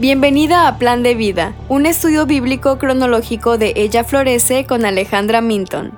Bienvenida a Plan de Vida, un estudio bíblico cronológico de Ella Florece con Alejandra Minton.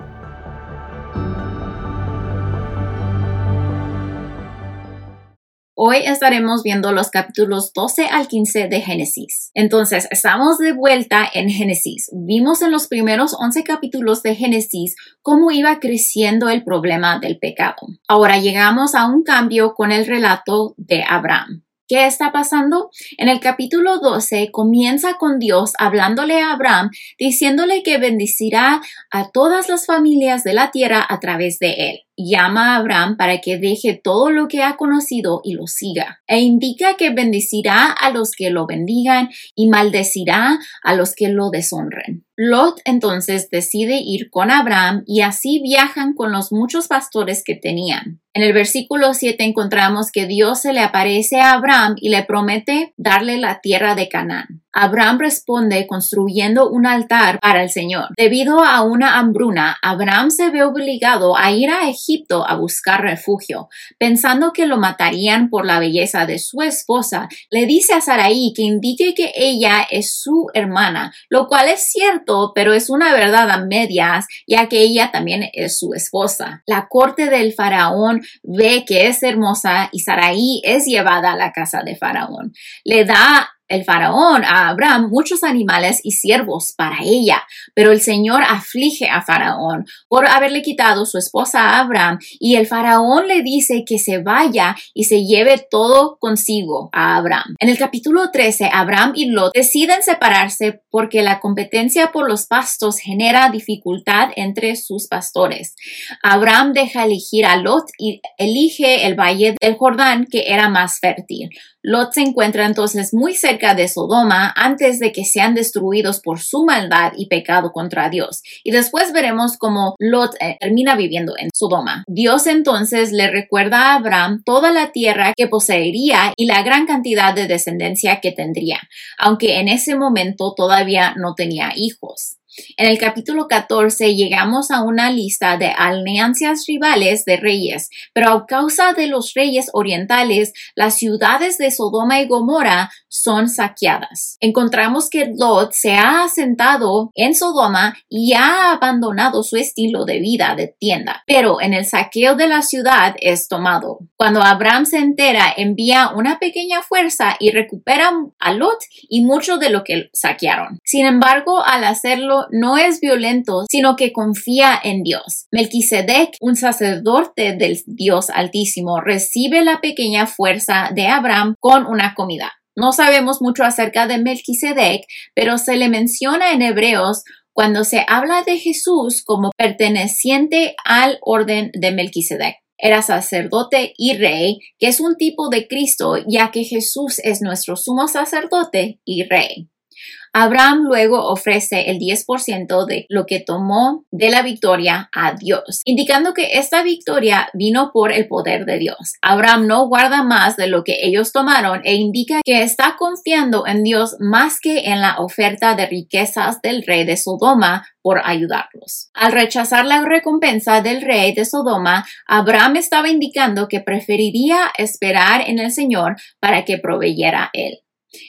Hoy estaremos viendo los capítulos 12 al 15 de Génesis. Entonces, estamos de vuelta en Génesis. Vimos en los primeros 11 capítulos de Génesis cómo iba creciendo el problema del pecado. Ahora llegamos a un cambio con el relato de Abraham. ¿Qué está pasando? En el capítulo 12 comienza con Dios hablándole a Abraham, diciéndole que bendecirá a todas las familias de la tierra a través de él llama a Abraham para que deje todo lo que ha conocido y lo siga. E indica que bendecirá a los que lo bendigan y maldecirá a los que lo deshonren. Lot entonces decide ir con Abraham y así viajan con los muchos pastores que tenían. En el versículo 7 encontramos que Dios se le aparece a Abraham y le promete darle la tierra de Canaán. Abraham responde construyendo un altar para el Señor. Debido a una hambruna, Abraham se ve obligado a ir a Egipto a buscar refugio. Pensando que lo matarían por la belleza de su esposa, le dice a Sarai que indique que ella es su hermana, lo cual es cierto, pero es una verdad a medias, ya que ella también es su esposa. La corte del faraón ve que es hermosa y Sarai es llevada a la casa de faraón. Le da el faraón a Abraham muchos animales y siervos para ella, pero el Señor aflige a faraón por haberle quitado su esposa a Abraham y el faraón le dice que se vaya y se lleve todo consigo a Abraham. En el capítulo 13, Abraham y Lot deciden separarse porque la competencia por los pastos genera dificultad entre sus pastores. Abraham deja elegir a Lot y elige el valle del Jordán que era más fértil. Lot se encuentra entonces muy cerca de Sodoma antes de que sean destruidos por su maldad y pecado contra Dios. Y después veremos cómo Lot eh, termina viviendo en Sodoma. Dios entonces le recuerda a Abraham toda la tierra que poseería y la gran cantidad de descendencia que tendría, aunque en ese momento todavía no tenía hijos. En el capítulo 14 llegamos a una lista de alianzas rivales de reyes, pero a causa de los reyes orientales, las ciudades de Sodoma y Gomorra son saqueadas. Encontramos que Lot se ha asentado en Sodoma y ha abandonado su estilo de vida de tienda, pero en el saqueo de la ciudad es tomado. Cuando Abraham se entera, envía una pequeña fuerza y recupera a Lot y mucho de lo que saquearon. Sin embargo, al hacerlo, no es violento, sino que confía en Dios. Melquisedec, un sacerdote del Dios Altísimo, recibe la pequeña fuerza de Abraham con una comida. No sabemos mucho acerca de Melquisedec, pero se le menciona en Hebreos cuando se habla de Jesús como perteneciente al orden de Melquisedec. Era sacerdote y rey, que es un tipo de Cristo, ya que Jesús es nuestro sumo sacerdote y rey. Abraham luego ofrece el 10% de lo que tomó de la victoria a Dios, indicando que esta victoria vino por el poder de Dios. Abraham no guarda más de lo que ellos tomaron e indica que está confiando en Dios más que en la oferta de riquezas del rey de Sodoma por ayudarlos. Al rechazar la recompensa del rey de Sodoma, Abraham estaba indicando que preferiría esperar en el Señor para que proveyera él.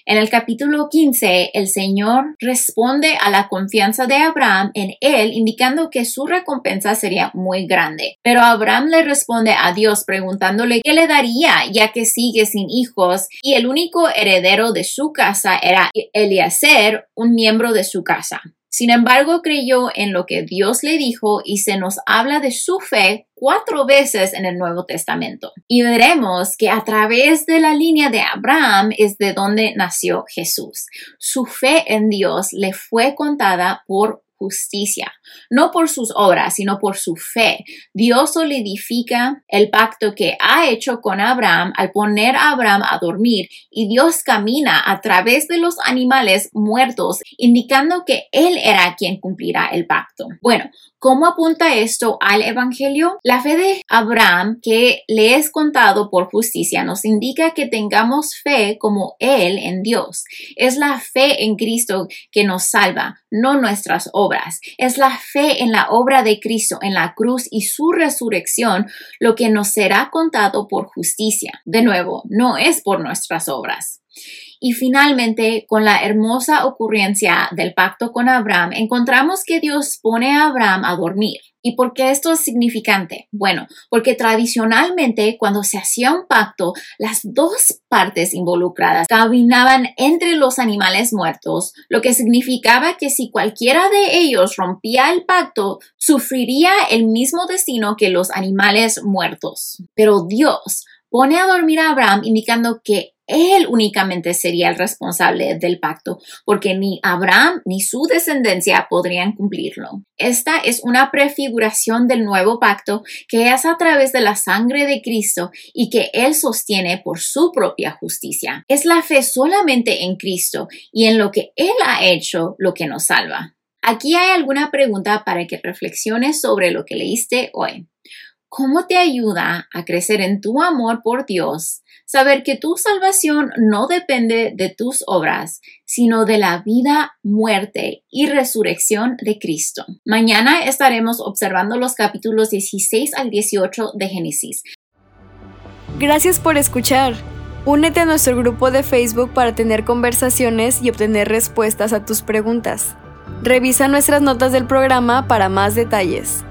En el capítulo 15, el Señor responde a la confianza de Abraham en él, indicando que su recompensa sería muy grande. Pero Abraham le responde a Dios preguntándole qué le daría, ya que sigue sin hijos y el único heredero de su casa era Eliezer, un miembro de su casa. Sin embargo, creyó en lo que Dios le dijo y se nos habla de su fe cuatro veces en el Nuevo Testamento. Y veremos que a través de la línea de Abraham es de donde nació Jesús. Su fe en Dios le fue contada por justicia, no por sus obras, sino por su fe. Dios solidifica el pacto que ha hecho con Abraham al poner a Abraham a dormir y Dios camina a través de los animales muertos, indicando que Él era quien cumplirá el pacto. Bueno, ¿Cómo apunta esto al Evangelio? La fe de Abraham que le es contado por justicia nos indica que tengamos fe como Él en Dios. Es la fe en Cristo que nos salva, no nuestras obras. Es la fe en la obra de Cristo en la cruz y su resurrección lo que nos será contado por justicia. De nuevo, no es por nuestras obras. Y finalmente, con la hermosa ocurrencia del pacto con Abraham, encontramos que Dios pone a Abraham a dormir. ¿Y por qué esto es significante? Bueno, porque tradicionalmente cuando se hacía un pacto, las dos partes involucradas caminaban entre los animales muertos, lo que significaba que si cualquiera de ellos rompía el pacto, sufriría el mismo destino que los animales muertos. Pero Dios pone a dormir a Abraham indicando que él únicamente sería el responsable del pacto, porque ni Abraham ni su descendencia podrían cumplirlo. Esta es una prefiguración del nuevo pacto que es a través de la sangre de Cristo y que Él sostiene por su propia justicia. Es la fe solamente en Cristo y en lo que Él ha hecho lo que nos salva. Aquí hay alguna pregunta para que reflexiones sobre lo que leíste hoy. ¿Cómo te ayuda a crecer en tu amor por Dios? Saber que tu salvación no depende de tus obras, sino de la vida, muerte y resurrección de Cristo. Mañana estaremos observando los capítulos 16 al 18 de Génesis. Gracias por escuchar. Únete a nuestro grupo de Facebook para tener conversaciones y obtener respuestas a tus preguntas. Revisa nuestras notas del programa para más detalles.